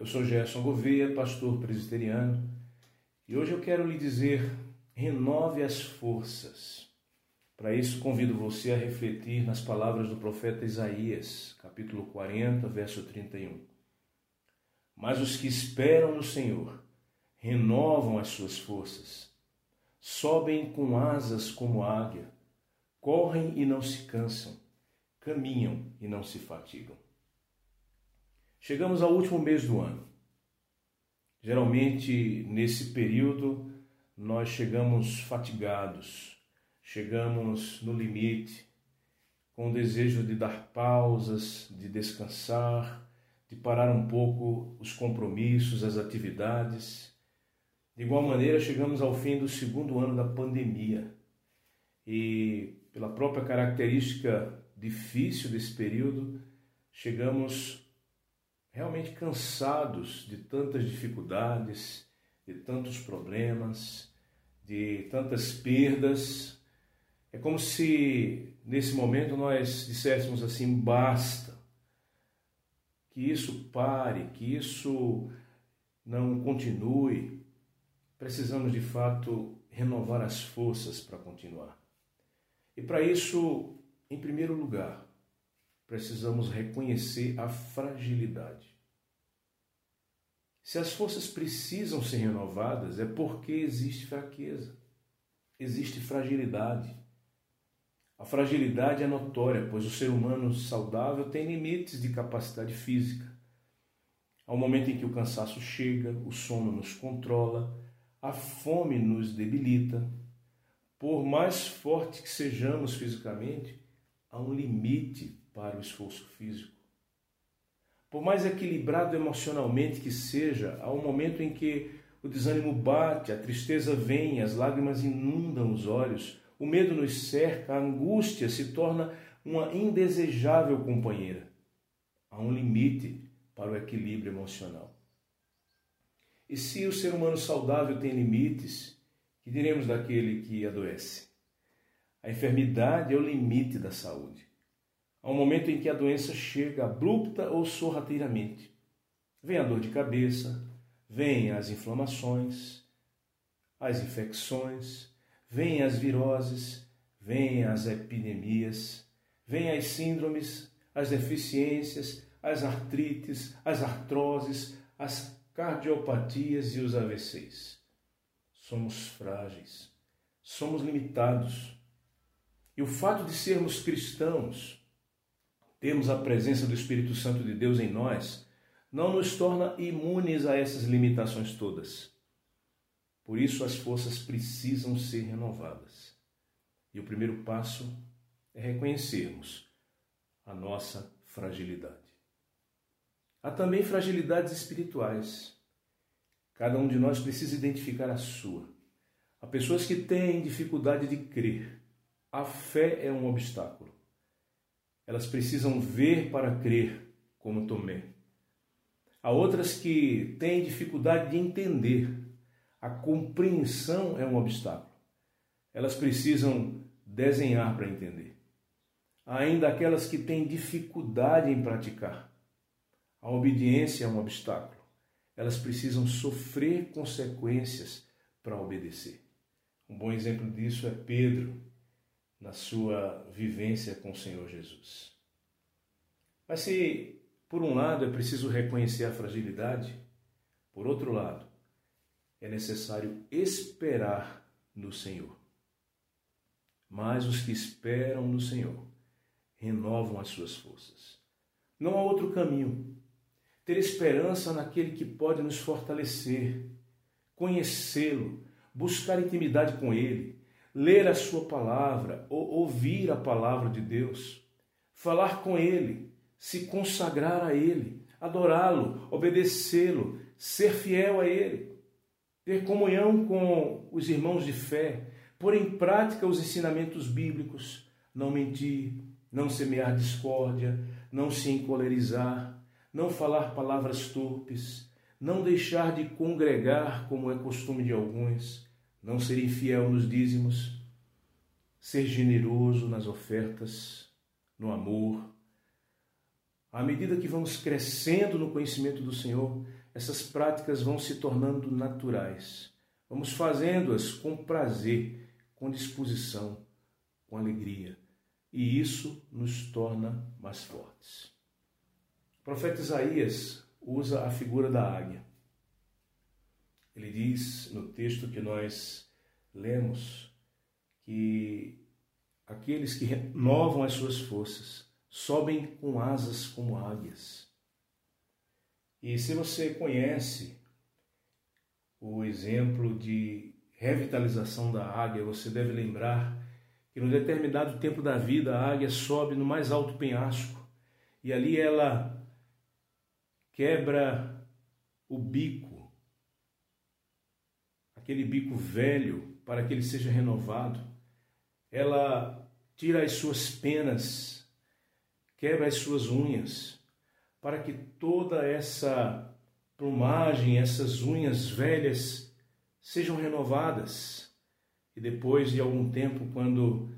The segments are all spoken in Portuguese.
Eu sou Gerson Gouveia, pastor presbiteriano, e hoje eu quero lhe dizer: renove as forças. Para isso, convido você a refletir nas palavras do profeta Isaías, capítulo 40, verso 31. Mas os que esperam no Senhor renovam as suas forças, sobem com asas como águia, correm e não se cansam, caminham e não se fatigam. Chegamos ao último mês do ano. Geralmente, nesse período, nós chegamos fatigados, chegamos no limite, com o desejo de dar pausas, de descansar, de parar um pouco os compromissos, as atividades. De igual maneira, chegamos ao fim do segundo ano da pandemia e, pela própria característica difícil desse período, chegamos realmente cansados de tantas dificuldades, de tantos problemas, de tantas perdas. É como se nesse momento nós disséssemos assim: basta, que isso pare, que isso não continue. Precisamos de fato renovar as forças para continuar. E para isso, em primeiro lugar, precisamos reconhecer a fragilidade. Se as forças precisam ser renovadas, é porque existe fraqueza, existe fragilidade. A fragilidade é notória, pois o ser humano saudável tem limites de capacidade física. Um momento em que o cansaço chega, o sono nos controla, a fome nos debilita. Por mais forte que sejamos fisicamente, há um limite para o esforço físico. Por mais equilibrado emocionalmente que seja, há um momento em que o desânimo bate, a tristeza vem, as lágrimas inundam os olhos, o medo nos cerca, a angústia se torna uma indesejável companheira. Há um limite para o equilíbrio emocional. E se o ser humano saudável tem limites, que diremos daquele que adoece? A enfermidade é o limite da saúde. Há um momento em que a doença chega abrupta ou sorrateiramente. Vem a dor de cabeça, vem as inflamações, as infecções, vem as viroses, vem as epidemias, vem as síndromes, as deficiências, as artrites, as artroses, as cardiopatias e os AVCs. Somos frágeis, somos limitados. E o fato de sermos cristãos temos a presença do Espírito Santo de Deus em nós, não nos torna imunes a essas limitações todas. Por isso, as forças precisam ser renovadas. E o primeiro passo é reconhecermos a nossa fragilidade. Há também fragilidades espirituais. Cada um de nós precisa identificar a sua. Há pessoas que têm dificuldade de crer. A fé é um obstáculo. Elas precisam ver para crer, como Tomé. Há outras que têm dificuldade de entender. A compreensão é um obstáculo. Elas precisam desenhar para entender. Há ainda aquelas que têm dificuldade em praticar. A obediência é um obstáculo. Elas precisam sofrer consequências para obedecer. Um bom exemplo disso é Pedro, na sua vivência com o Senhor Jesus. Mas se, por um lado, é preciso reconhecer a fragilidade, por outro lado, é necessário esperar no Senhor. Mas os que esperam no Senhor renovam as suas forças. Não há outro caminho. Ter esperança naquele que pode nos fortalecer, conhecê-lo, buscar intimidade com ele, ler a Sua palavra, ou ouvir a palavra de Deus, falar com Ele, se consagrar a Ele, adorá-lo, obedecê-lo, ser fiel a Ele, ter comunhão com os irmãos de fé, pôr em prática os ensinamentos bíblicos, não mentir, não semear discórdia, não se encolerizar, não falar palavras torpes, não deixar de congregar como é costume de alguns não ser infiel nos dízimos, ser generoso nas ofertas, no amor. À medida que vamos crescendo no conhecimento do Senhor, essas práticas vão se tornando naturais. Vamos fazendo-as com prazer, com disposição, com alegria. E isso nos torna mais fortes. O profeta Isaías usa a figura da águia. Ele diz no texto que nós lemos que aqueles que renovam as suas forças sobem com asas como águias. E se você conhece o exemplo de revitalização da águia, você deve lembrar que, num determinado tempo da vida, a águia sobe no mais alto penhasco e ali ela quebra o bico, aquele bico velho, para que ele seja renovado. Ela tira as suas penas, quebra as suas unhas, para que toda essa plumagem, essas unhas velhas sejam renovadas. E depois de algum tempo, quando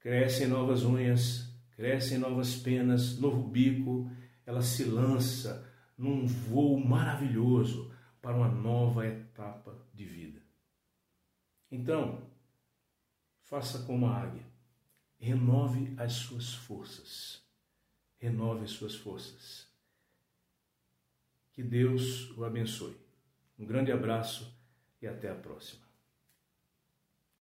crescem novas unhas, crescem novas penas, novo bico, ela se lança num voo maravilhoso para uma nova etapa de vida. Então, faça como a águia, renove as suas forças renove as suas forças. Que Deus o abençoe. Um grande abraço e até a próxima.